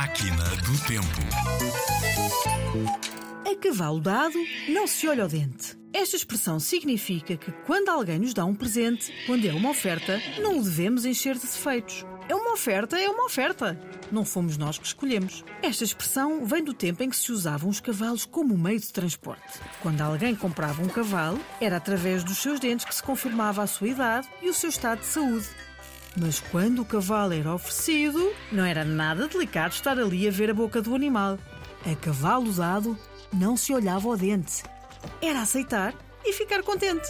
Máquina do Tempo. A cavalo dado, não se olha ao dente. Esta expressão significa que quando alguém nos dá um presente, quando é uma oferta, não o devemos encher de defeitos. É uma oferta, é uma oferta. Não fomos nós que escolhemos. Esta expressão vem do tempo em que se usavam os cavalos como meio de transporte. Quando alguém comprava um cavalo, era através dos seus dentes que se confirmava a sua idade e o seu estado de saúde. Mas quando o cavalo era oferecido, não era nada delicado estar ali a ver a boca do animal. A cavalo dado, não se olhava ao dente. Era aceitar e ficar contente.